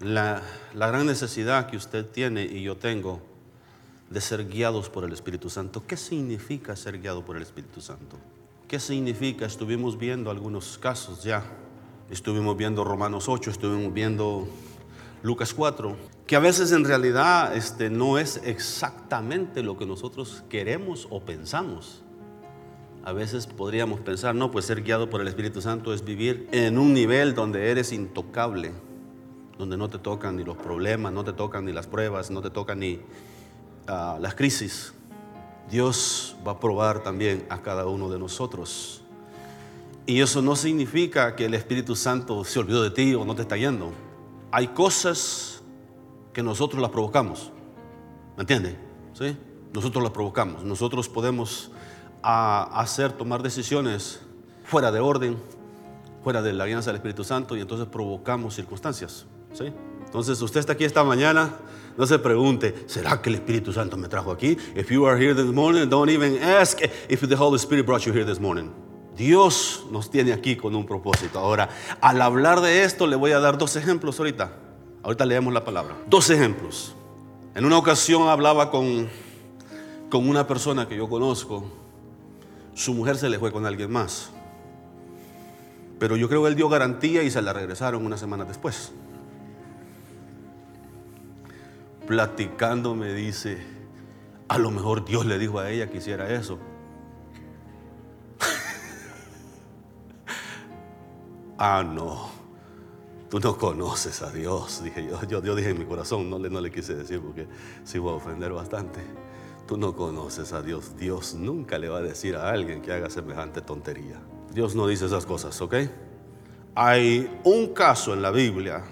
la, la gran necesidad que usted tiene y yo tengo de ser guiados por el Espíritu Santo. ¿Qué significa ser guiado por el Espíritu Santo? ¿Qué significa? Estuvimos viendo algunos casos ya. Estuvimos viendo Romanos 8, estuvimos viendo Lucas 4, que a veces en realidad este, no es exactamente lo que nosotros queremos o pensamos. A veces podríamos pensar, no, pues ser guiado por el Espíritu Santo es vivir en un nivel donde eres intocable, donde no te tocan ni los problemas, no te tocan ni las pruebas, no te tocan ni ah, las crisis. Dios va a probar también a cada uno de nosotros. Y eso no significa que el Espíritu Santo se olvidó de ti o no te está yendo hay cosas que nosotros las provocamos. ¿Me entiende? ¿Sí? Nosotros las provocamos. Nosotros podemos hacer, tomar decisiones fuera de orden, fuera de la alianza del Espíritu Santo y entonces provocamos circunstancias. ¿Sí? Entonces usted está aquí esta mañana, no se pregunte, ¿será que el Espíritu Santo me trajo aquí? If you are here this morning, don't even ask if the Holy Spirit brought you here this morning. Dios nos tiene aquí con un propósito. Ahora, al hablar de esto, le voy a dar dos ejemplos ahorita. Ahorita leemos la palabra. Dos ejemplos. En una ocasión hablaba con, con una persona que yo conozco. Su mujer se le fue con alguien más. Pero yo creo que él dio garantía y se la regresaron una semana después. Platicando me dice, a lo mejor Dios le dijo a ella que hiciera eso. ah, no, tú no conoces a Dios, dije yo, yo, dije en mi corazón, no le, no le quise decir porque se iba a ofender bastante. Tú no conoces a Dios, Dios nunca le va a decir a alguien que haga semejante tontería. Dios no dice esas cosas, ¿ok? Hay un caso en la Biblia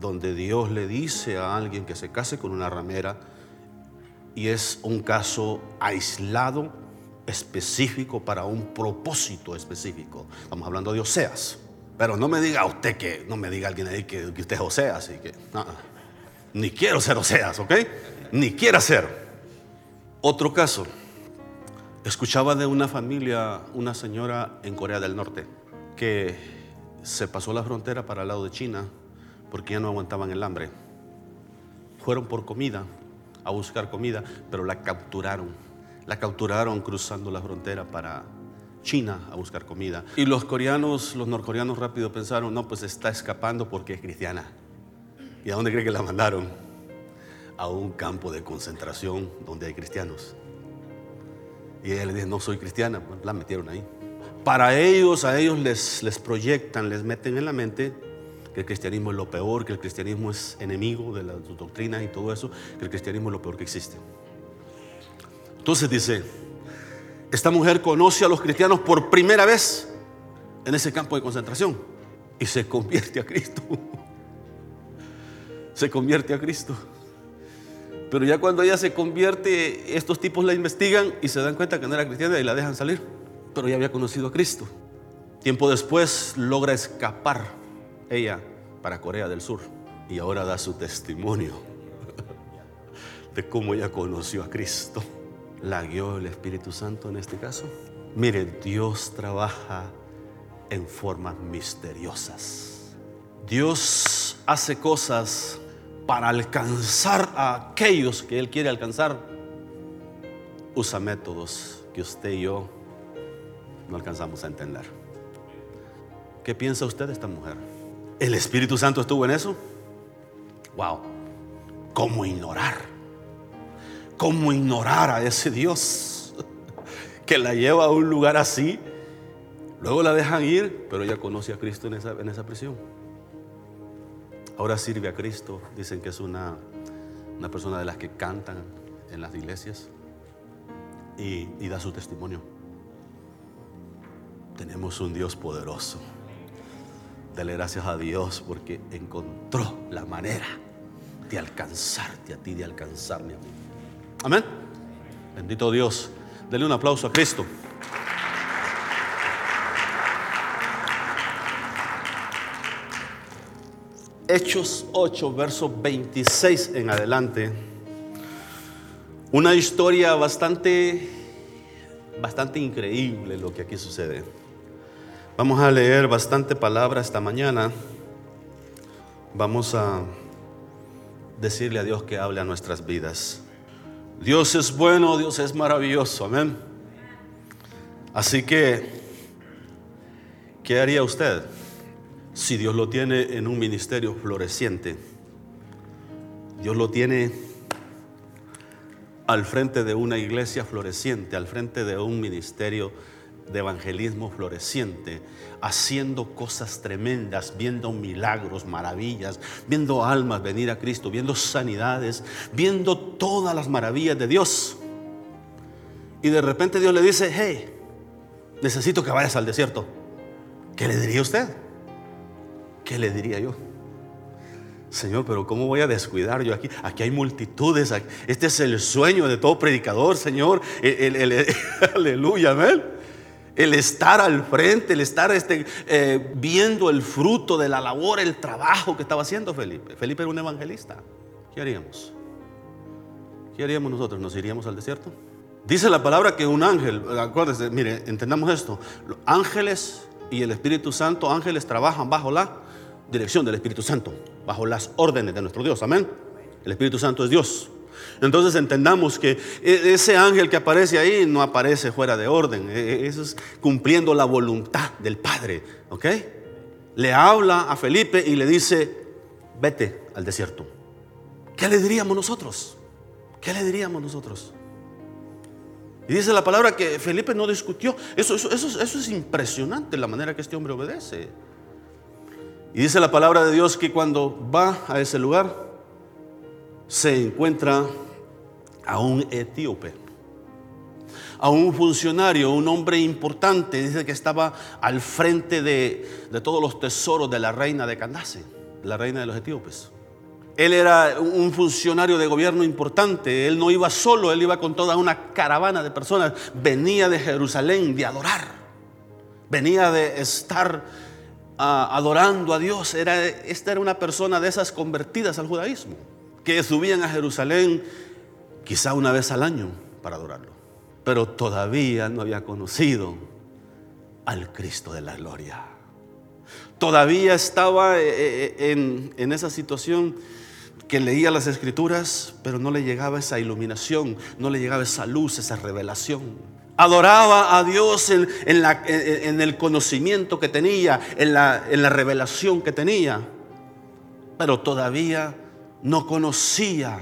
donde Dios le dice a alguien que se case con una ramera y es un caso aislado, específico, para un propósito específico. Estamos hablando de Oseas. Pero no me diga usted que, no me diga alguien ahí que, usted es Oseas y que, ni quiero ser Oseas, ¿ok? Ni quiera ser. Otro caso, escuchaba de una familia, una señora en Corea del Norte, que se pasó la frontera para el lado de China porque ya no aguantaban el hambre. Fueron por comida, a buscar comida, pero la capturaron. La capturaron cruzando la frontera para China a buscar comida. Y los coreanos, los norcoreanos rápido pensaron, no, pues está escapando porque es cristiana. ¿Y a dónde cree que la mandaron? A un campo de concentración donde hay cristianos. Y ella le dice, no soy cristiana, pues la metieron ahí. Para ellos, a ellos les, les proyectan, les meten en la mente que el cristianismo es lo peor, que el cristianismo es enemigo de las doctrinas y todo eso, que el cristianismo es lo peor que existe. Entonces dice, esta mujer conoce a los cristianos por primera vez en ese campo de concentración y se convierte a Cristo. Se convierte a Cristo. Pero ya cuando ella se convierte, estos tipos la investigan y se dan cuenta que no era cristiana y la dejan salir. Pero ya había conocido a Cristo. Tiempo después logra escapar ella para Corea del Sur y ahora da su testimonio de cómo ella conoció a Cristo la guió el Espíritu Santo en este caso? Mire, Dios trabaja en formas misteriosas. Dios hace cosas para alcanzar a aquellos que Él quiere alcanzar. Usa métodos que usted y yo no alcanzamos a entender. ¿Qué piensa usted de esta mujer? ¿El Espíritu Santo estuvo en eso? Wow, ¿cómo ignorar? ¿Cómo ignorar a ese Dios que la lleva a un lugar así? Luego la dejan ir, pero ella conoce a Cristo en esa, en esa prisión. Ahora sirve a Cristo. Dicen que es una, una persona de las que cantan en las iglesias y, y da su testimonio. Tenemos un Dios poderoso. Dale gracias a Dios porque encontró la manera de alcanzarte a ti, de alcanzarme a mí. Amén. Bendito Dios. Dele un aplauso a Cristo. Hechos 8, verso 26 en adelante. Una historia bastante, bastante increíble lo que aquí sucede. Vamos a leer bastante palabra esta mañana, Vamos a decirle a Dios que hable a nuestras vidas. Dios es bueno, Dios es maravilloso, amén. Así que, ¿qué haría usted si Dios lo tiene en un ministerio floreciente? Dios lo tiene al frente de una iglesia floreciente, al frente de un ministerio de evangelismo floreciente, haciendo cosas tremendas, viendo milagros, maravillas, viendo almas venir a Cristo, viendo sanidades, viendo todas las maravillas de Dios. Y de repente Dios le dice, hey, necesito que vayas al desierto. ¿Qué le diría usted? ¿Qué le diría yo? Señor, pero ¿cómo voy a descuidar yo aquí? Aquí hay multitudes. Este es el sueño de todo predicador, Señor. aleluya, amén. El estar al frente, el estar este, eh, viendo el fruto de la labor, el trabajo que estaba haciendo Felipe. Felipe era un evangelista. ¿Qué haríamos? ¿Qué haríamos nosotros? ¿Nos iríamos al desierto? Dice la palabra que un ángel, acuérdense, mire, entendamos esto. Los ángeles y el Espíritu Santo, ángeles trabajan bajo la dirección del Espíritu Santo, bajo las órdenes de nuestro Dios. Amén. El Espíritu Santo es Dios. Entonces entendamos que e, ese ángel que aparece ahí no aparece fuera de orden. E, e, eso es cumpliendo la voluntad del Padre. ¿Ok? Le habla a Felipe y le dice, vete al desierto. ¿Qué le diríamos nosotros? ¿Qué le diríamos nosotros? Y dice la palabra que Felipe no discutió. Eso, eso, es impresionante la manera que este hombre obedece. Y dice la palabra de Dios que cuando va a ese lugar, se encuentra a un etíope, a un funcionario, un hombre importante, dice que estaba al frente de, todos los tesoros de la reina de Candace, la reina de los etíopes. Él era un funcionario de gobierno importante, él no iba solo, él iba con toda una caravana de personas, venía de Jerusalén de adorar, venía de estar adorando a Dios. Era, esta era una persona de esas convertidas al judaísmo, que subían a Jerusalén quizá una vez al año para adorarlo. Pero todavía no había conocido al Cristo de la gloria. Todavía estaba eh, eh, en, en esa situación que leía las escrituras, pero no le llegaba esa iluminación, no le llegaba esa luz, esa revelación. Adoraba a Dios en, el conocimiento que tenía, en la, en la revelación que tenía, pero todavía no conocía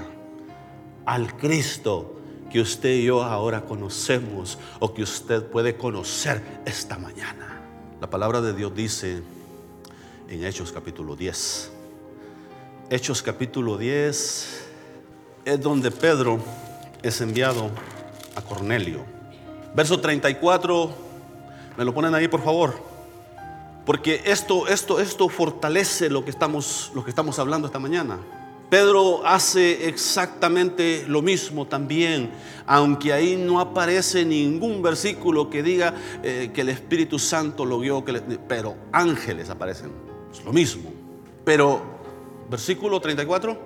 al Cristo que usted y yo ahora conocemos o que usted puede conocer esta mañana. La palabra de Dios dice en Hechos capítulo 10. Hechos capítulo 10 es donde Pedro es enviado a Cornelio. Verso 34, me lo ponen ahí por favor. Porque esto, esto, esto fortalece lo que, estamos, lo que estamos hablando esta mañana. Pedro hace exactamente lo mismo también, aunque ahí no aparece ningún versículo que diga eh, que el Espíritu Santo lo vio, que pero ángeles aparecen, es lo mismo. Pero, versículo 34,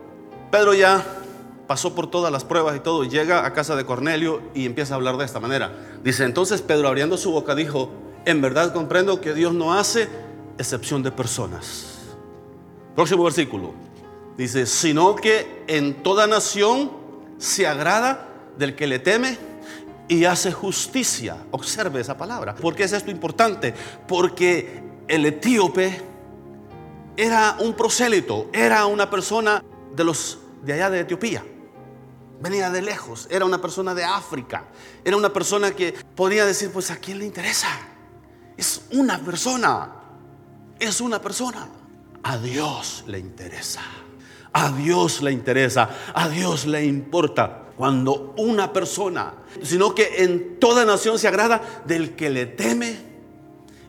Pedro ya pasó por todas las pruebas y todo, llega a casa de Cornelio y empieza a hablar de esta manera. Dice, entonces Pedro abriendo su boca dijo, en verdad comprendo que Dios no hace excepción de personas. Próximo versículo. Dice, sino que en toda nación se agrada del que le teme y hace justicia. Observe esa palabra. ¿Por qué es esto importante? Porque el etíope era un prosélito, era una persona de los de allá de Etiopía. Venía de lejos, era una persona de África, era una persona que podría decir, pues a quién le interesa. Es una persona, es una persona. A Dios le interesa, a Dios le interesa, a Dios le importa cuando una persona, sino que en toda nación se agrada del que le teme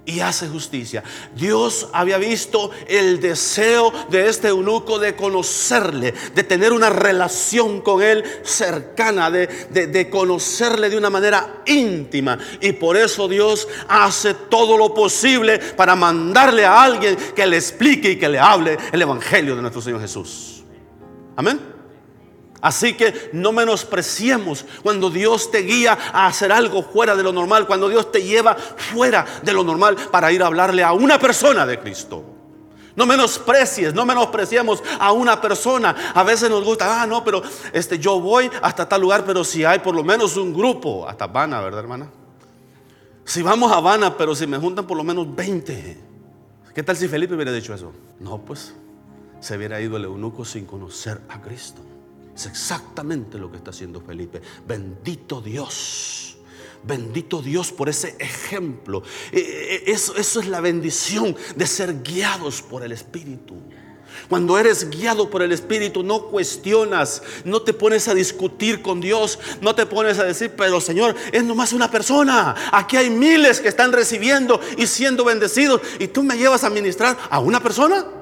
y hace justicia. Dios había visto el deseo de este eunuco de conocerle, de tener una relación con él cercana, de, de, conocerle de una manera íntima. Y por eso Dios hace todo lo posible para mandarle a alguien que le explique y que le hable el Evangelio de nuestro Señor Jesús. Amén. Así que no menospreciemos cuando Dios te guía a hacer algo fuera de lo normal, cuando Dios te lleva fuera de lo normal para ir a hablarle a una persona de Cristo. No menosprecies, no menospreciemos a una persona. A veces nos gusta, ah, no, pero este, yo voy hasta tal lugar, pero si hay por lo menos un grupo, hasta Habana, ¿verdad, hermana? Si vamos a Habana, pero si me juntan por lo menos 20. ¿Qué tal si Felipe hubiera dicho eso? No, pues se hubiera ido el eunuco sin conocer a Cristo. Es exactamente lo que está haciendo Felipe. Bendito Dios. Bendito Dios por ese ejemplo. E, e, eso, eso, es la bendición de ser guiados por el Espíritu. Cuando eres guiado por el Espíritu no cuestionas, no te pones a discutir con Dios, no te pones a decir, pero Señor, es nomás una persona. Aquí hay miles que están recibiendo y siendo bendecidos y tú me llevas a ministrar a una persona.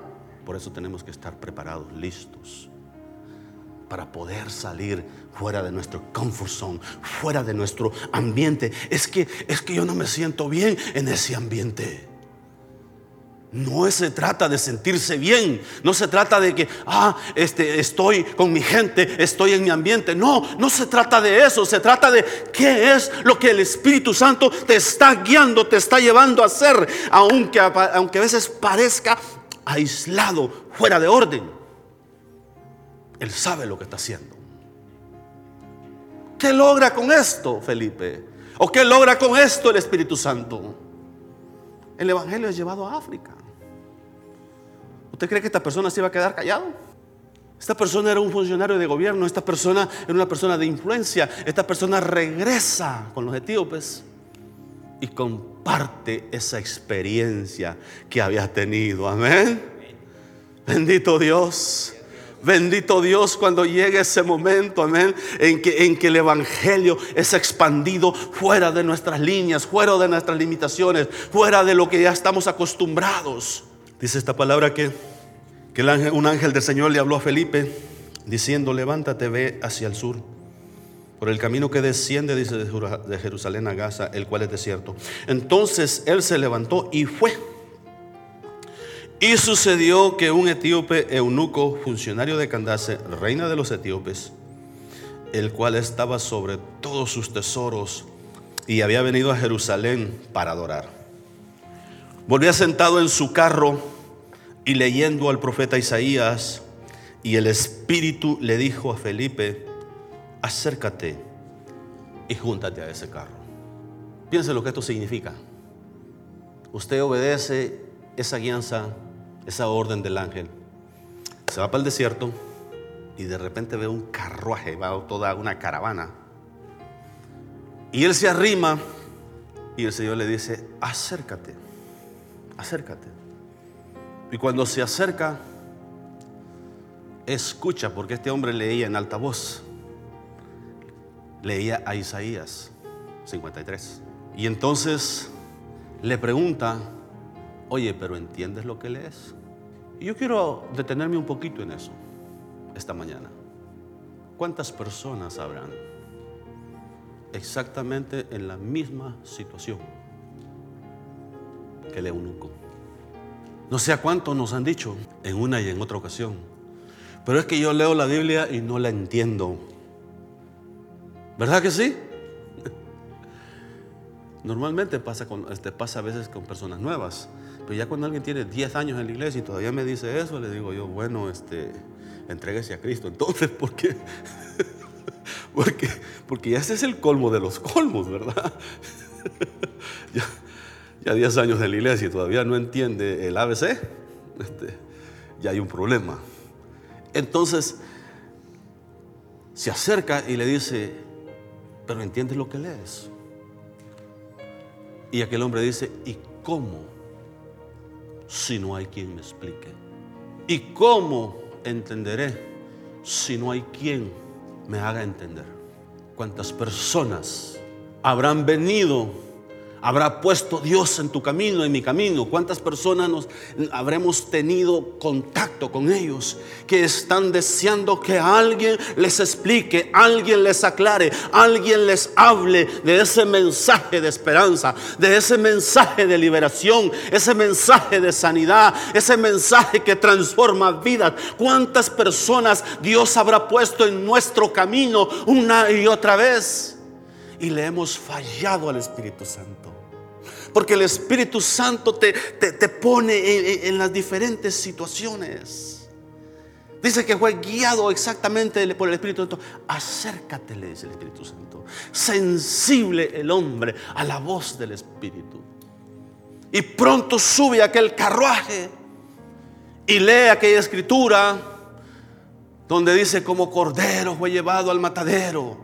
Por eso tenemos que estar preparados, listos, para poder salir fuera de nuestro comfort zone, fuera de nuestro ambiente. Es que es que yo no me siento bien en ese ambiente. No se trata de sentirse bien, no se trata de que, ah, este, estoy con mi gente, estoy en mi ambiente. No, no se trata de eso, se trata de qué es lo que el Espíritu Santo te está guiando, te está llevando a hacer, aunque, aunque a veces parezca aislado, fuera de orden. Él sabe lo que está haciendo. ¿Qué logra con esto, Felipe? ¿O qué logra con esto el Espíritu Santo? El Evangelio es llevado a África. ¿Usted cree que esta persona se iba a quedar callado? Esta persona era un funcionario de gobierno, esta persona era una persona de influencia, esta persona regresa con los etíopes y comparte esa experiencia que había tenido. Amén. Bendito Dios. Bendito Dios cuando llegue ese momento, amén, en que, en que el Evangelio es expandido fuera de nuestras líneas, fuera de nuestras limitaciones, fuera de lo que ya estamos acostumbrados. Dice esta palabra que, que un ángel del Señor le habló a Felipe diciendo, levántate, ve hacia el sur por el camino que desciende, dice, de Jerusalén a Gaza, el cual es desierto. Entonces él se levantó y fue. Y sucedió que un etíope eunuco, funcionario de Candace, reina de los etíopes, el cual estaba sobre todos sus tesoros y había venido a Jerusalén para adorar. Volvía sentado en su carro y leyendo al profeta Isaías, y el Espíritu le dijo a Felipe, acércate y júntate a ese carro. Piense lo que esto significa. Usted obedece esa guianza, esa orden del ángel. Se va para el desierto y de repente ve un carruaje, va toda una caravana. Y él se arrima y el Señor le dice, acércate, acércate. Y cuando se acerca, escucha, porque este hombre leía en alta voz leía a Isaías 53. Y entonces le pregunta, oye, pero ¿entiendes lo que lees? Y yo quiero detenerme un poquito en eso esta mañana. ¿Cuántas personas habrán exactamente en la misma situación que el eunuco? No sé a cuántos nos han dicho en una y en otra ocasión, pero es que yo leo la Biblia y no la entiendo. ¿Verdad que sí? Normalmente pasa, este, pasa a veces con personas nuevas, pero ya cuando alguien tiene 10 años en la iglesia y todavía me dice eso, le digo yo, bueno, este, entréguese a Cristo. Entonces, ¿por qué? porque, porque ya ese es el colmo de los colmos, ¿verdad? ya, ya 10 años en la iglesia y todavía no entiende el ABC, este, ya hay un problema. Entonces, se acerca y le dice, pero entiendes lo que lees. Y aquel hombre dice, ¿y cómo? Si no hay quien me explique. ¿Y cómo entenderé si no hay quien me haga entender? ¿Cuántas personas habrán venido habrá puesto Dios en tu camino, en mi camino? ¿Cuántas personas nos habremos tenido contacto con ellos que están deseando que alguien les explique, alguien les aclare, alguien les hable de ese mensaje de esperanza, de ese mensaje de liberación, ese mensaje de sanidad, ese mensaje que transforma vidas? ¿Cuántas personas Dios habrá puesto en nuestro camino una y otra vez? Y le hemos fallado al Espíritu Santo. Porque el Espíritu Santo te, te, pone en, las diferentes situaciones. Dice que fue guiado exactamente por el Espíritu Santo. Acércatele, dice el Espíritu Santo. Sensible el hombre a la voz del Espíritu. Y pronto sube aquel carruaje y lee aquella escritura donde dice como cordero fue llevado al matadero.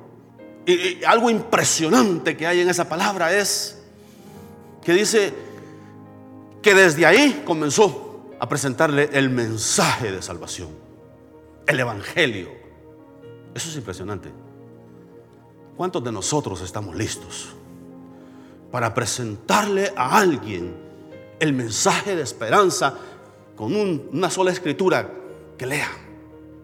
Y, algo impresionante que hay en esa palabra es que dice que desde ahí comenzó a presentarle el mensaje de salvación, el evangelio. Eso es impresionante. ¿Cuántos de nosotros estamos listos para presentarle a alguien el mensaje de esperanza con una sola escritura que lea?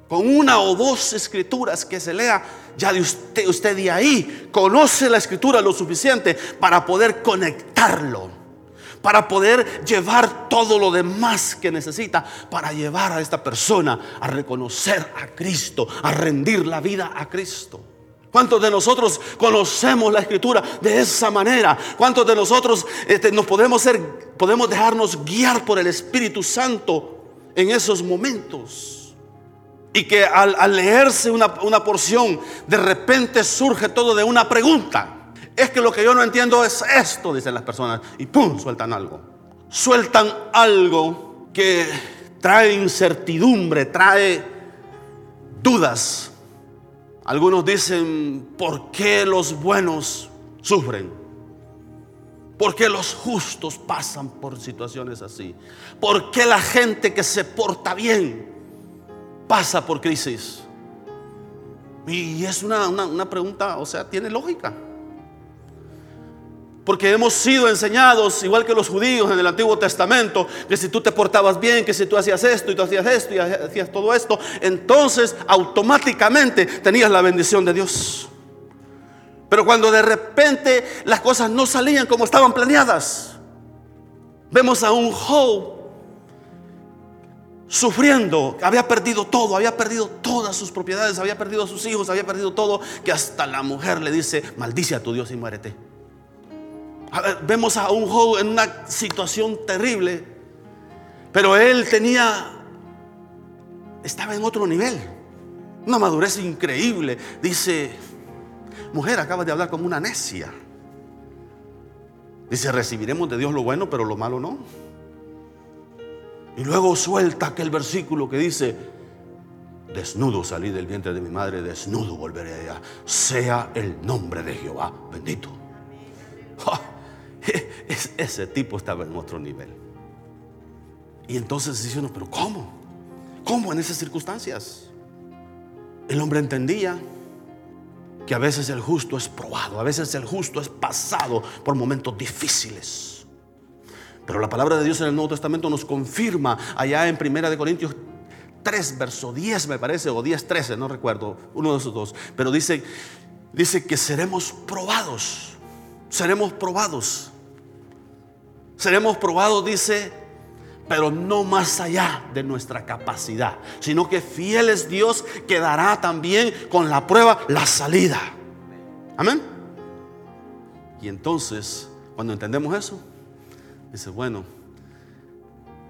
Con una o dos escrituras que se lea, ya de usted, usted de ahí conoce la escritura lo suficiente para poder conectarlo, para poder llevar todo lo demás que necesita, para llevar a esta persona a reconocer a Cristo, a rendir la vida a Cristo. ¿Cuántos de nosotros conocemos la escritura de esa manera? ¿Cuántos de nosotros este, nos podemos, ser, podemos dejarnos guiar por el Espíritu Santo en esos momentos? Y que al, leerse una, una porción, de repente surge todo de una pregunta. Es que lo que yo no entiendo es esto, dicen las personas. Y ¡pum! Sueltan algo. Sueltan algo que trae incertidumbre, trae dudas. Algunos dicen, ¿por qué los buenos sufren? ¿Por qué los justos pasan por situaciones así? ¿Por qué la gente que se porta bien pasa por crisis? Y es una, pregunta, o sea, tiene lógica. Porque hemos sido enseñados, igual que los judíos en el Antiguo Testamento, que si tú te portabas bien, que si tú hacías esto y tú hacías esto y hacías todo esto, entonces automáticamente tenías la bendición de Dios. Pero cuando de repente las cosas no salían como estaban planeadas, vemos a un Job sufriendo, había perdido todo, había perdido todas sus propiedades, había perdido a sus hijos, había perdido todo, que hasta la mujer le dice, maldice a tu Dios y muérete. vemos a un joven en una situación terrible, pero él tenía, estaba en otro nivel, una madurez increíble. Dice, mujer, acabas de hablar como una necia. Dice, recibiremos de Dios lo bueno, pero lo malo no. Y luego suelta aquel versículo que dice, desnudo salí del vientre de mi madre, desnudo volveré allá. Sea el nombre de Jehová bendito. ese tipo estaba en otro nivel. Y entonces dice uno, pero ¿cómo? ¿Cómo en esas circunstancias? El hombre entendía que a veces el justo es probado, a veces el justo es pasado por momentos difíciles. Pero la palabra de Dios en el Nuevo Testamento nos confirma allá en Primera de Corintios 3, verso 10 me parece, o 10, 13, no recuerdo, uno de esos dos. Pero dice, dice que seremos probados, seremos probados. Seremos probados, dice, pero no más allá de nuestra capacidad, sino que fiel es Dios que dará también con la prueba la salida. Amén. Y entonces, cuando entendemos eso, Dice, bueno,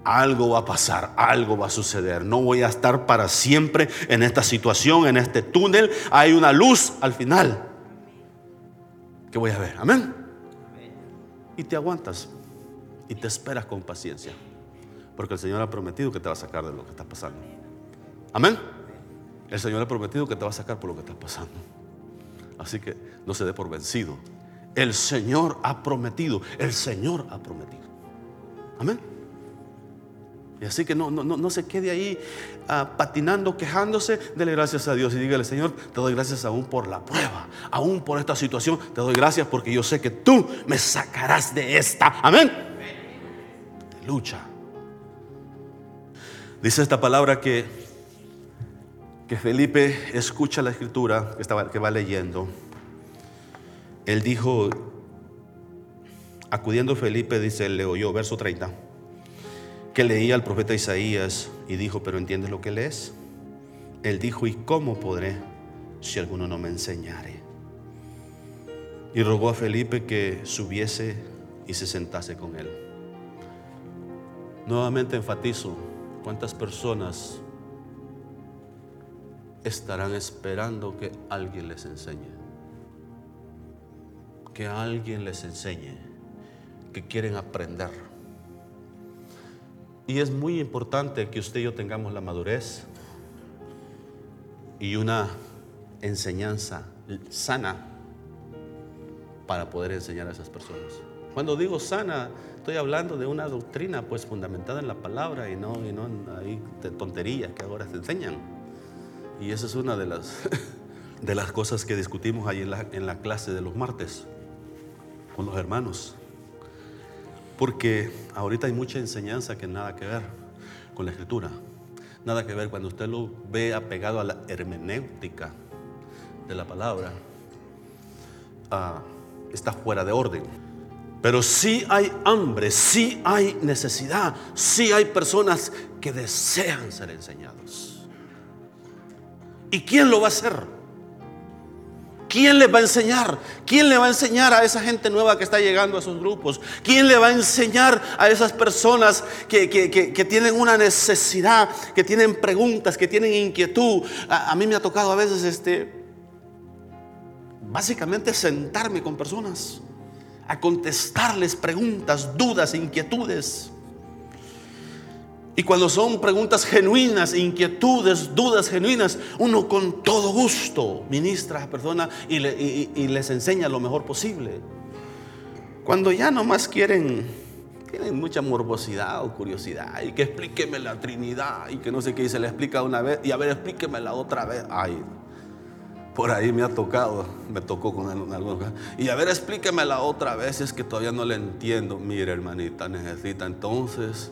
algo va a pasar, algo va a suceder. No voy a estar para siempre en esta situación, en este túnel. Hay una luz al final que voy a ver. Amén. Y te aguantas y te esperas con paciencia. Porque el Señor ha prometido que te va a sacar de lo que está pasando. Amén. El Señor ha prometido que te va a sacar por lo que está pasando. Así que no se dé por vencido. El Señor ha prometido. El Señor ha prometido. Amén. Y así que no, no, no se quede ahí ah, patinando, quejándose. Dele gracias a Dios y dígale, Señor, te doy gracias aún por la prueba, aún por esta situación. Te doy gracias porque yo sé que tú me sacarás de esta. Amén. Lucha. Dice esta palabra que, que Felipe escucha la escritura que, estaba, que va leyendo. Él dijo, Acudiendo Felipe, dice, le oyó, verso 30, que leía al profeta Isaías y dijo, pero ¿entiendes lo que lees? Él dijo, ¿y cómo podré si alguno no me enseñare? Y rogó a Felipe que subiese y se sentase con él. Nuevamente enfatizo, ¿cuántas personas estarán esperando que alguien les enseñe? Que alguien les enseñe, que quieren aprender. Y es muy importante que usted y yo tengamos la madurez y una enseñanza sana para poder enseñar a esas personas. Cuando digo sana, estoy hablando de una doctrina pues fundamentada en la palabra y no, y no de tonterías que ahora se enseñan. Y esa es una de las, de las cosas que discutimos ahí en la clase de los martes con los hermanos. Porque ahorita hay mucha enseñanza que nada que ver con la escritura. Nada que ver cuando usted lo ve apegado a la hermenéutica de la palabra. Ah, está fuera de orden. Pero sí hay hambre, sí hay necesidad, sí hay personas que desean ser enseñados. ¿Y quién lo va a hacer? ¿Quién les va a enseñar? ¿Quién le va a enseñar a esa gente nueva que está llegando a esos grupos? ¿Quién le va a enseñar a esas personas que, tienen una necesidad, que tienen preguntas, que tienen inquietud? A, a, mí me ha tocado a veces este, básicamente sentarme con personas a contestarles preguntas, dudas, inquietudes. Y cuando son preguntas genuinas, inquietudes, dudas genuinas, uno con todo gusto ministra a la persona y, les enseña lo mejor posible. Cuando ya nomás quieren, tienen mucha morbosidad o curiosidad y que explíqueme la Trinidad y que no sé qué, y se le explica una vez y a ver, explíqueme la otra vez. Ay, por ahí me ha tocado, me tocó con algunos. Y a ver, explíqueme la otra vez, es que todavía no le entiendo. Mire, hermanita, necesita entonces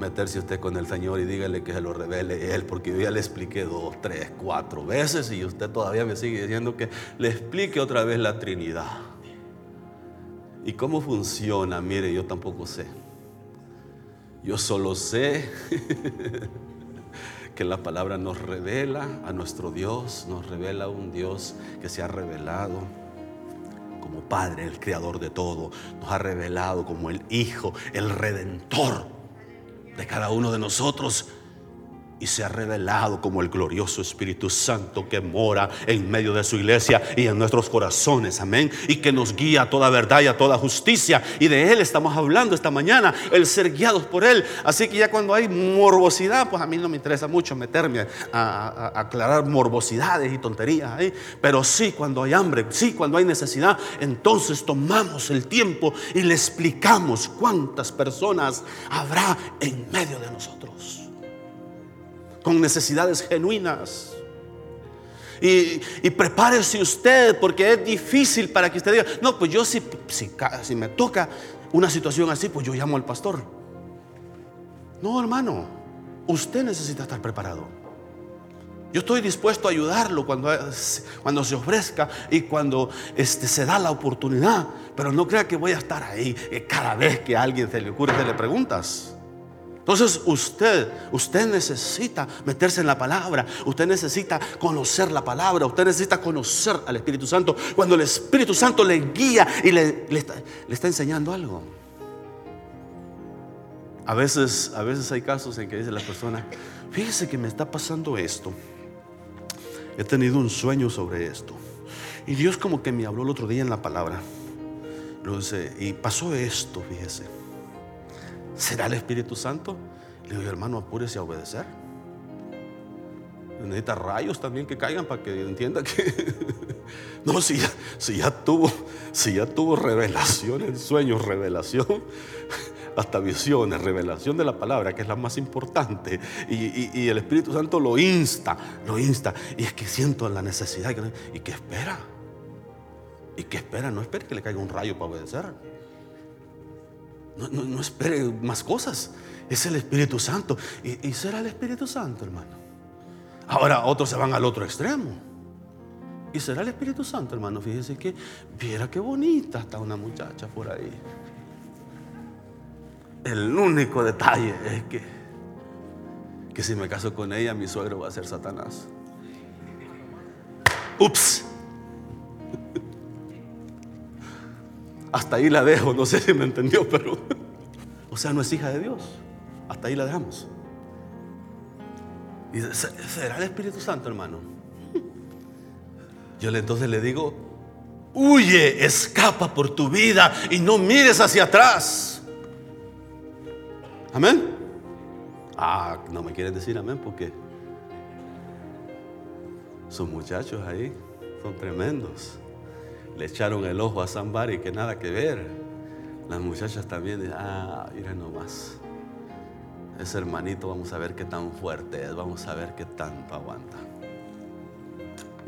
meterse usted con el Señor y dígale que se lo revele Él, porque yo ya le expliqué dos, tres, cuatro veces y usted todavía me sigue diciendo que le explique otra vez la Trinidad. ¿Y cómo funciona? Mire, yo tampoco sé. Yo solo sé que la palabra nos revela a nuestro Dios, nos revela a un Dios que se ha revelado como Padre, el Creador de todo, nos ha revelado como el Hijo, el Redentor de cada uno de nosotros y se ha revelado como el glorioso Espíritu Santo que mora en medio de su iglesia y en nuestros corazones, amén, y que nos guía a toda verdad y a toda justicia. Y de Él estamos hablando esta mañana, el ser guiados por Él. Así que ya cuando hay morbosidad, pues a mí no me interesa mucho meterme a, aclarar morbosidades y tonterías ahí, pero sí cuando hay hambre, sí cuando hay necesidad, entonces tomamos el tiempo y le explicamos cuántas personas habrá en medio de nosotros con necesidades genuinas. Y, prepárese usted porque es difícil para que usted diga, no, pues yo si, si, me toca una situación así, pues yo llamo al pastor. No, hermano, usted necesita estar preparado. Yo estoy dispuesto a ayudarlo cuando, cuando se ofrezca y cuando este, se da la oportunidad. Pero no crea que voy a estar ahí eh, cada vez que a alguien se le ocurre le preguntas. Entonces usted, usted necesita meterse en la palabra, usted necesita conocer la palabra, usted necesita conocer al Espíritu Santo. Cuando el Espíritu Santo le guía y le, está, enseñando algo. A veces, a veces hay casos en que dice la persona, fíjese que me está pasando esto. He tenido un sueño sobre esto. Y Dios como que me habló el otro día en la palabra. y pasó esto, fíjese. ¿Será el Espíritu Santo? Le digo, hermano, apúrese a obedecer. Necesita rayos también que caigan para que entienda que. no, si ya, si ya tuvo, si ya tuvo revelación sueños, revelación, hasta visiones, revelación de la palabra, que es la más importante. Y, el Espíritu Santo lo insta, lo insta. Y es que siento la necesidad. ¿Y que espera? ¿Y que espera? No espere que le caiga un rayo para obedecer. No, espere más cosas. Es el Espíritu Santo. Y, será el Espíritu Santo, hermano. Ahora otros se van al otro extremo. Y será el Espíritu Santo, hermano. Fíjense que, viera qué bonita está una muchacha por ahí. El único detalle es que, que si me caso con ella, mi suegro va a ser Satanás. Ups. Hasta ahí la dejo, no sé si me entendió, pero... O sea, no es hija de Dios. Hasta ahí la dejamos. Y será el Espíritu Santo, hermano. Yo entonces le digo, huye, escapa por tu vida y no mires hacia atrás. Amén. Ah, no me quieren decir amén porque son muchachos ahí son tremendos. Le echaron el ojo a Zambari que nada que ver. Las muchachas también, ah, miren nomás. Ese hermanito, vamos a ver qué tan fuerte es, vamos a ver qué tanto aguanta.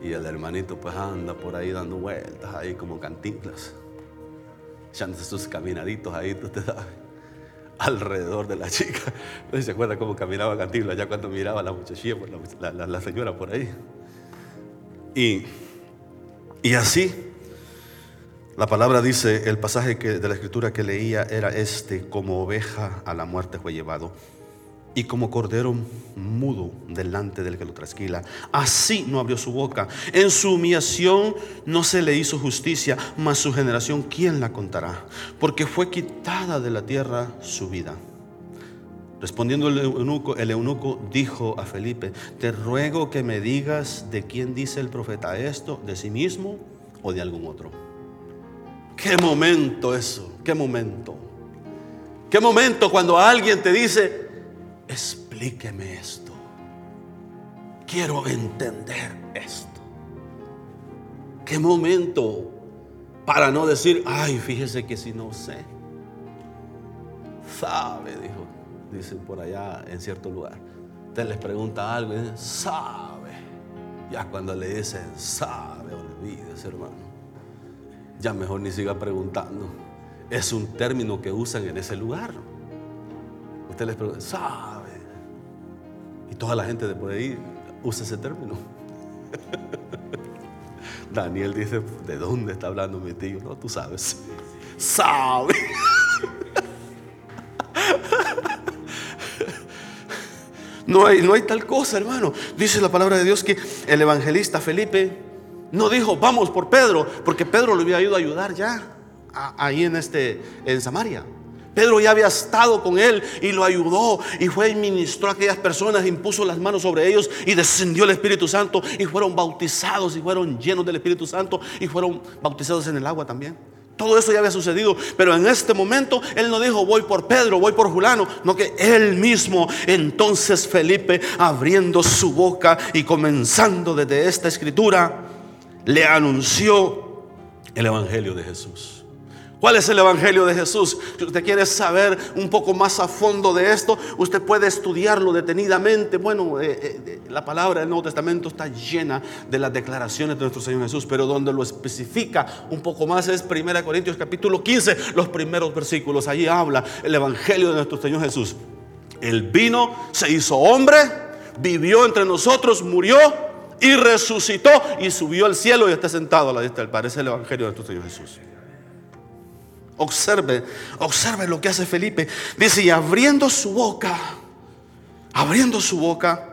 Y el hermanito pues anda por ahí dando vueltas ahí como cantinflas. Echándose sus caminaditos ahí, tú te das alrededor de la chica. No se acuerda cómo caminaba Cantinflas ya cuando miraba a la muchachilla, pues, la, señora por ahí. Y, y así, la palabra dice, el pasaje que, de la escritura que leía era este, como oveja a la muerte fue llevado y como cordero mudo delante del que lo trasquila. Así no abrió su boca. En su humillación no se le hizo justicia, mas su generación, ¿quién la contará? Porque fue quitada de la tierra su vida. Respondiendo el eunuco, el eunuco dijo a Felipe, te ruego que me digas de quién dice el profeta esto, de sí mismo o de algún otro. Qué momento eso, qué momento. Qué momento cuando alguien te dice, explíqueme esto. Quiero entender esto. ¿Qué momento para no decir, ay, fíjese que si no sé? Sabe, dijo, dicen por allá en cierto lugar. Usted les pregunta algo y sabe. Ya cuando le dicen, sabe, olvídese, hermano. Ya mejor ni siga preguntando. Es un término que usan en ese lugar. Usted les pregunta, sabe. Y toda la gente de por ahí usa ese término. Daniel dice, ¿de dónde está hablando mi tío? No, tú sabes. Sabe. No hay, no hay tal cosa, hermano. Dice la palabra de Dios que el evangelista Felipe no dijo, vamos por Pedro, porque Pedro le había ido a ayudar ya ahí en, este, en Samaria. Pedro ya había estado con él y lo ayudó y fue y ministró a aquellas personas, impuso las manos sobre ellos y descendió el Espíritu Santo y fueron bautizados y fueron llenos del Espíritu Santo y fueron bautizados en el agua también. Todo eso ya había sucedido, pero en este momento él no dijo voy por Pedro, voy por Julano, no que él mismo, entonces Felipe abriendo su boca y comenzando desde esta escritura, le anunció el Evangelio de Jesús. ¿Cuál es el Evangelio de Jesús? Si usted quiere saber un poco más a fondo de esto, usted puede estudiarlo detenidamente. Bueno, eh, eh, la palabra del Nuevo Testamento está llena de las declaraciones de nuestro Señor Jesús, pero donde lo especifica un poco más es 1 Corintios capítulo 15, los primeros versículos. Allí habla el Evangelio de nuestro Señor Jesús. Él vino, se hizo hombre, vivió entre nosotros, murió y resucitó y subió al cielo y está sentado a la diestra del Padre. Es el Evangelio de nuestro Señor Jesús. Observe, observe lo que hace Felipe. Dice, y abriendo su boca, abriendo su boca,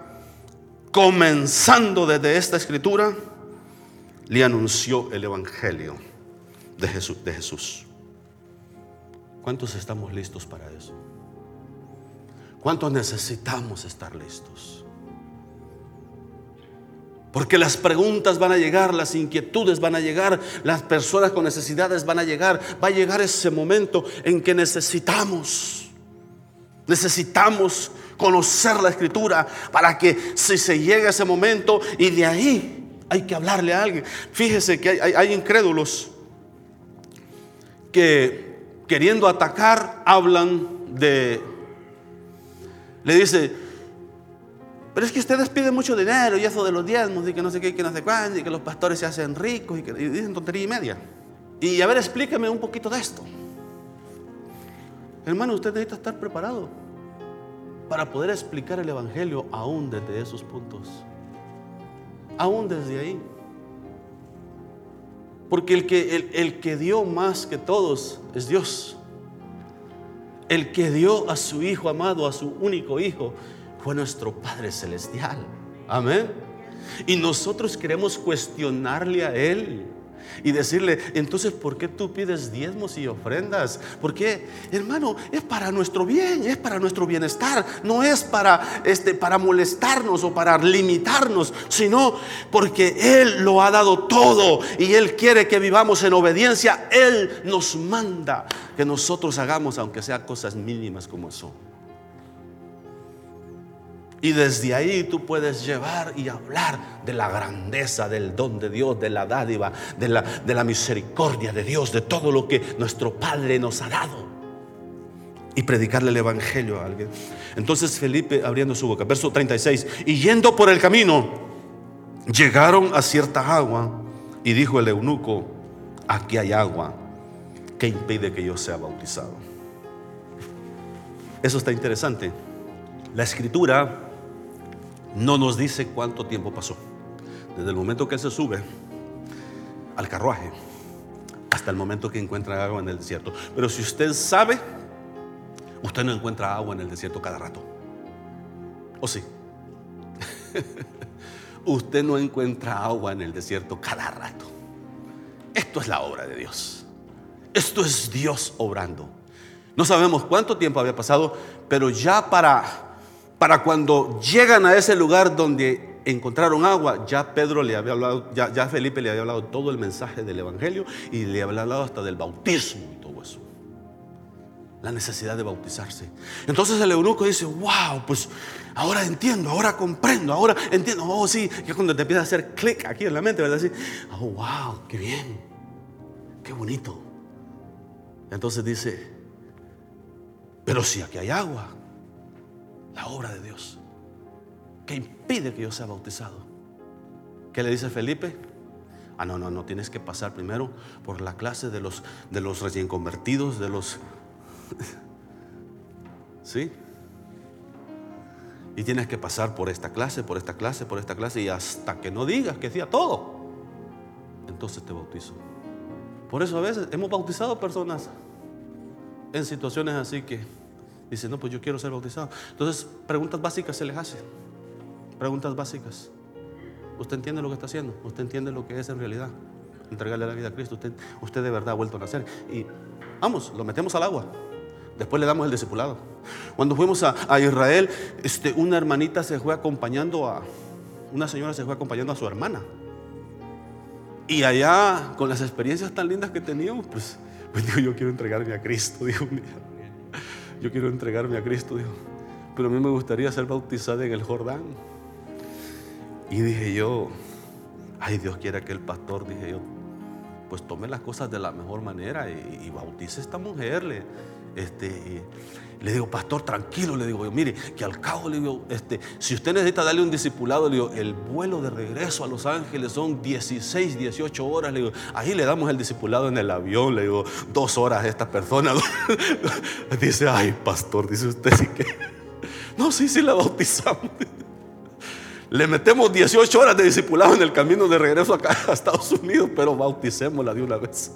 comenzando desde esta escritura, le anunció el Evangelio de Jesús. De Jesús. ¿Cuántos estamos listos para eso? ¿Cuántos necesitamos estar listos? Porque las preguntas van a llegar, las inquietudes van a llegar, las personas con necesidades van a llegar. Va a llegar ese momento en que necesitamos, necesitamos conocer la escritura para que si se llega ese momento y de ahí hay que hablarle a alguien. Fíjese que hay, hay incrédulos que queriendo atacar hablan de, le dice, pero es que ustedes piden mucho dinero y eso de los diezmos y que no sé qué, que no sé cuándo y que los pastores se hacen ricos y que dicen tontería y media. Y a ver, explíqueme un poquito de esto. Hermano, usted necesita estar preparado para poder explicar el Evangelio aún desde esos puntos. Aún desde ahí. Porque el que, el que dio más que todos es Dios. El que dio a su Hijo amado, a su único Hijo, fue nuestro Padre Celestial. Amén. Y nosotros queremos cuestionarle a Él y decirle, entonces, ¿por qué tú pides diezmos y ofrendas? Porque, hermano, es para nuestro bien, es para nuestro bienestar, no es para, este, para molestarnos o para limitarnos, sino porque Él lo ha dado todo y Él quiere que vivamos en obediencia. Él nos manda que nosotros hagamos, aunque sea cosas mínimas como son. Y desde ahí tú puedes llevar y hablar de la grandeza del don de Dios, de la dádiva, de la, de la misericordia de Dios, de todo lo que nuestro Padre nos ha dado. Y predicarle el Evangelio a alguien. Entonces Felipe abriendo su boca, verso 36, y yendo por el camino, llegaron a cierta agua y dijo el eunuco, aquí hay agua que impide que yo sea bautizado. Eso está interesante. La escritura no nos dice cuánto tiempo pasó. Desde el momento que él se sube al carruaje hasta el momento que encuentra agua en el desierto. Pero si usted sabe, usted no encuentra agua en el desierto cada rato. ¿O sí? usted no encuentra agua en el desierto cada rato. Esto es la obra de Dios. Esto es Dios obrando. No sabemos cuánto tiempo había pasado, pero ya para para cuando llegan a ese lugar donde encontraron agua, ya Pedro le había hablado, ya, Felipe le había hablado todo el mensaje del Evangelio y le había hablado hasta del bautismo y todo eso. La necesidad de bautizarse. Entonces el eunuco dice, wow, pues ahora entiendo, ahora comprendo, ahora entiendo. Oh, sí, que cuando te empieza a hacer clic aquí en la mente, ¿verdad? Oh, wow, qué bien, qué bonito. Entonces dice, pero si aquí hay agua, la obra de Dios que impide que yo sea bautizado. ¿Qué le dice Felipe? Ah, no, no, no, tienes que pasar primero por la clase de los, de los recién convertidos, de los... ¿Sí? Y tienes que pasar por esta clase, por esta clase, por esta clase, y hasta que no digas que sea todo, entonces te bautizo. Por eso a veces hemos bautizado personas en situaciones así que Dice, no, pues yo quiero ser bautizado. Entonces, preguntas básicas se les hace. Preguntas básicas. ¿Usted entiende lo que está haciendo? ¿Usted entiende lo que es en realidad? Entregarle la vida a Cristo. Usted, usted de verdad ha vuelto a nacer. Y vamos, lo metemos al agua. Después le damos el discipulado. Cuando fuimos a, a, Israel, este, una hermanita se fue acompañando a, una señora se fue acompañando a su hermana. Y allá, con las experiencias tan lindas que teníamos, pues, pues digo, yo quiero entregarme a Cristo, dijo un día yo quiero entregarme a Cristo, dijo. Pero a mí me gustaría ser bautizada en el Jordán. Y dije yo, ay Dios quiera que el pastor, dije yo, pues tome las cosas de la mejor manera y, bautice a esta mujer. Le, este, le digo, pastor, tranquilo, le digo, mire, que al cabo le digo, este, si usted necesita darle un discipulado, le digo, el vuelo de regreso a Los Ángeles son 16, 18 horas, le digo, ahí le damos el discipulado en el avión, le digo, dos horas a esta persona. dice, ay, pastor, dice usted sí que. No, sí, sí la bautizamos. Le metemos 18 horas de discipulado en el camino de regreso a Estados Unidos, pero bauticémosla de una vez.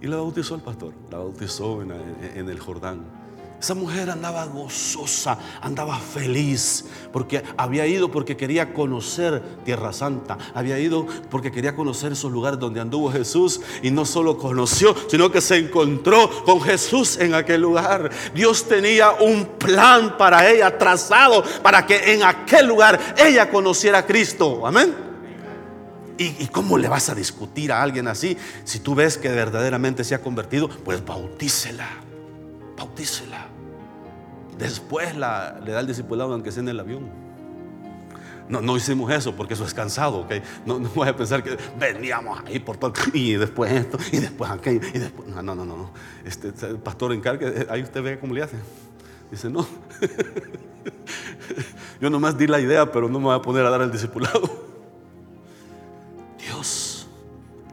Y la bautizó el pastor, la bautizó en el Jordán. Esa mujer andaba gozosa, andaba feliz, porque había ido porque quería conocer Tierra Santa, había ido porque quería conocer esos lugares donde anduvo Jesús y no solo conoció, sino que se encontró con Jesús en aquel lugar. Dios tenía un plan para ella trazado para que en aquel lugar ella conociera a Cristo. Amén. ¿Y, ¿Y, cómo le vas a discutir a alguien así? Si tú ves que verdaderamente se ha convertido, pues bautícela. Bautícela. Después le da el discipulado aunque sea en el avión. No, no hicimos eso porque eso es cansado, ¿ok? No, voy a pensar que veníamos ahí por todo, y después esto, y después aquello, y después. No, no, no, no. Este, el pastor encargue, ahí usted ve cómo le hace. Dice, no. Yo nomás di la idea, pero no me voy a poner a dar el discipulado. Dios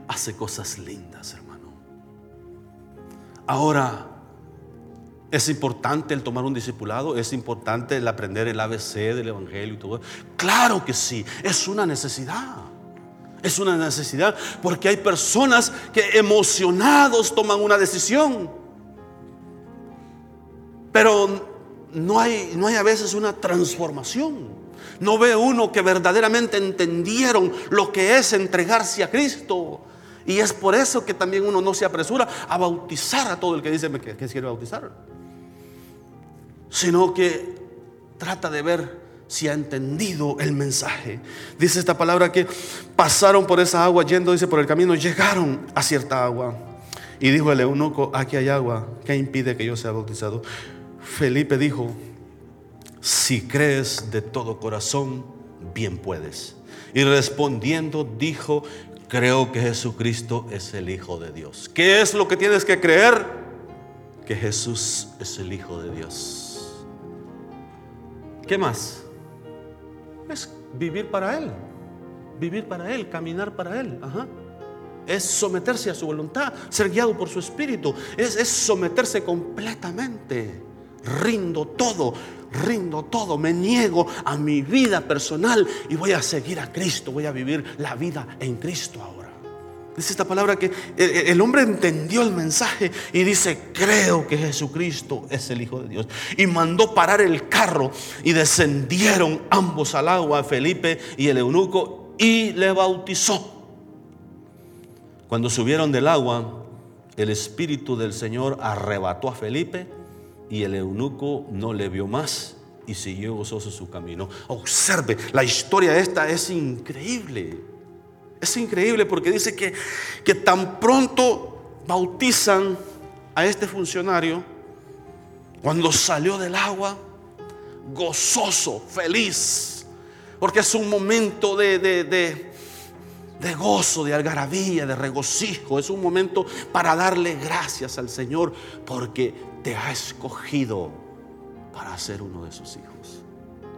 hace cosas lindas, hermano. Ahora, es importante el tomar un discipulado, es importante el aprender el ABC del Evangelio y todo. Claro que sí, es una necesidad. Es una necesidad porque hay personas que emocionados toman una decisión. Pero no hay, no hay a veces una transformación. No ve uno que verdaderamente entendieron lo que es entregarse a Cristo Y es por eso que también uno no se apresura a bautizar a todo el que dice que, que quiere bautizar. Sino que trata de ver si ha entendido el mensaje. Dice esta palabra que pasaron por esa agua yendo, dice, por el camino, llegaron a cierta agua. Y dijo el eunuco, aquí hay agua, ¿qué impide que yo sea bautizado? Felipe dijo, si crees de todo corazón, bien puedes. Y respondiendo dijo, creo que Jesucristo es el Hijo de Dios. ¿Qué es lo que tienes que creer? Que Jesús es el Hijo de Dios. ¿Qué más? Es vivir para Él. Vivir para Él, caminar para Él. Es someterse a su voluntad, ser guiado por su espíritu. Es, es someterse completamente. Rindo todo, rindo todo, me niego a mi vida personal y voy a seguir a Cristo, voy a vivir la vida en Cristo ahora. Dice esta palabra que el hombre entendió el mensaje y dice, creo que Jesucristo es el Hijo de Dios. Y mandó parar el carro y descendieron ambos al agua, Felipe y el eunuco, y le bautizó. Cuando subieron del agua, el Espíritu del Señor arrebató a Felipe y el eunuco no le vio más y siguió gozoso su camino. Observe, la historia esta es increíble. Es increíble porque dice que, que tan pronto bautizan a este funcionario, cuando salió del agua, gozoso, feliz, porque es un momento de, de, de, de, gozo, de algarabía, de regocijo, es un momento para darle gracias al Señor, porque te ha escogido para ser uno de sus hijos.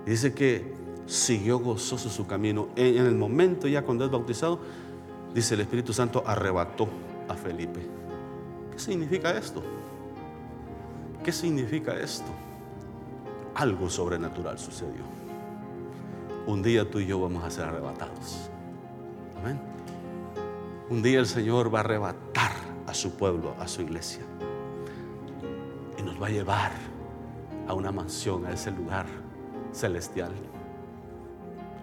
dice que siguió gozoso su camino. En, el momento ya cuando es bautizado, dice el Espíritu Santo arrebató a Felipe. ¿Qué significa esto? ¿Qué significa esto? Algo sobrenatural sucedió. Un día tú y yo vamos a ser arrebatados. Amén. Un día el Señor va a arrebatar a su pueblo, a su iglesia nos va a llevar a una mansión, a ese lugar celestial.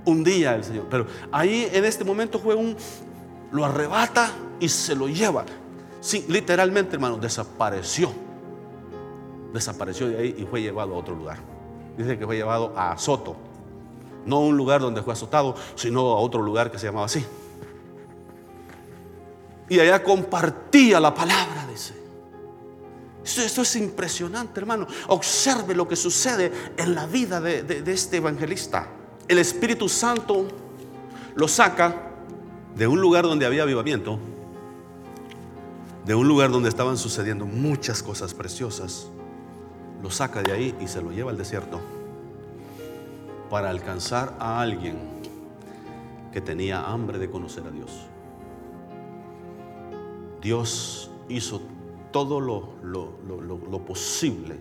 Un día el Señor, pero ahí en este momento fue un, lo arrebata y se lo lleva. Sí, literalmente, hermano, desapareció. Desapareció de ahí y fue llevado a otro lugar. Dice que fue llevado a Soto. No a un lugar donde fue azotado, sino a otro lugar que se llamaba así. Y allá compartía la palabra, dice. Esto, es impresionante, hermano. Observe lo que sucede en la vida de este evangelista. El Espíritu Santo lo saca de un lugar donde había avivamiento, de un lugar donde estaban sucediendo muchas cosas preciosas. Lo saca de ahí y se lo lleva al desierto para alcanzar a alguien que tenía hambre de conocer a Dios. Dios hizo todo lo, posible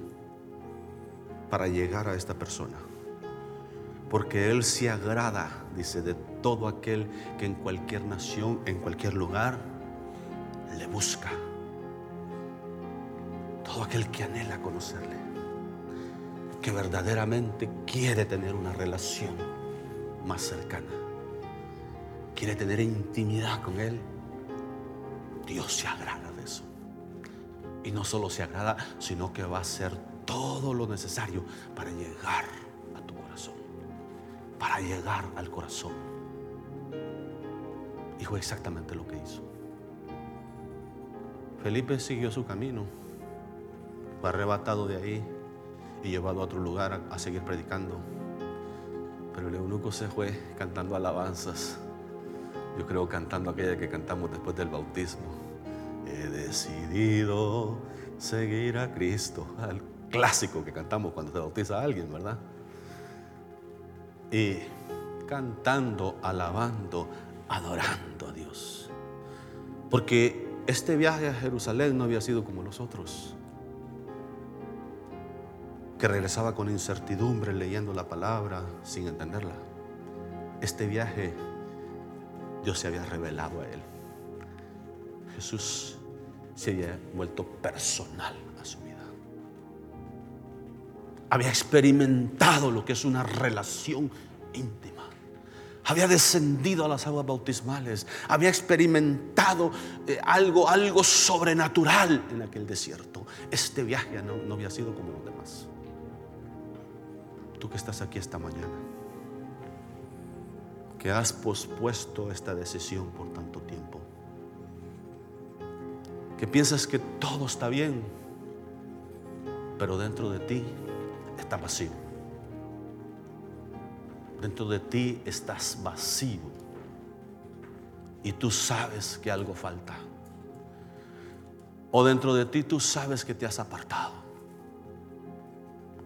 para llegar a esta persona. Porque Él se agrada, dice, de todo aquel que en cualquier nación, en cualquier lugar, le busca. Todo aquel que anhela conocerle. Que verdaderamente quiere tener una relación más cercana. Quiere tener intimidad con Él. Dios se agrada de eso. Y no solo se agrada, sino que va a hacer todo lo necesario para llegar. Para llegar al corazón. Y fue exactamente lo que hizo. Felipe siguió su camino. Fue arrebatado de ahí y llevado a otro lugar a, seguir predicando. Pero el eunuco se fue cantando alabanzas. Yo creo cantando aquella que cantamos después del bautismo He decidido seguir a Cristo, al clásico que cantamos cuando se bautiza a alguien, ¿verdad? Y cantando, alabando, adorando a Dios. Porque este viaje a Jerusalén no había sido como los otros, que regresaba con incertidumbre leyendo la palabra sin entenderla. Este viaje Dios se había revelado a él. Jesús se había vuelto personal a su vida. Había experimentado lo que es una relación íntima. había descendido a las aguas bautismales, había experimentado eh, algo, algo sobrenatural en aquel desierto. Este viaje no, no había sido como los demás. Tú que estás aquí esta mañana, que has pospuesto esta decisión por tanto tiempo, que piensas que todo está bien, pero dentro de ti está vacío. Dentro de ti estás vacío y tú sabes que algo falta. O dentro de ti tú sabes que te has apartado,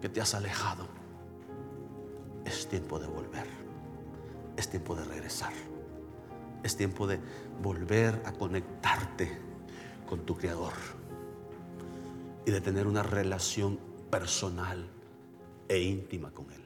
que te has alejado. Es tiempo de volver, es tiempo de regresar, es tiempo de volver a conectarte con tu Creador y de tener una relación personal e íntima con Él.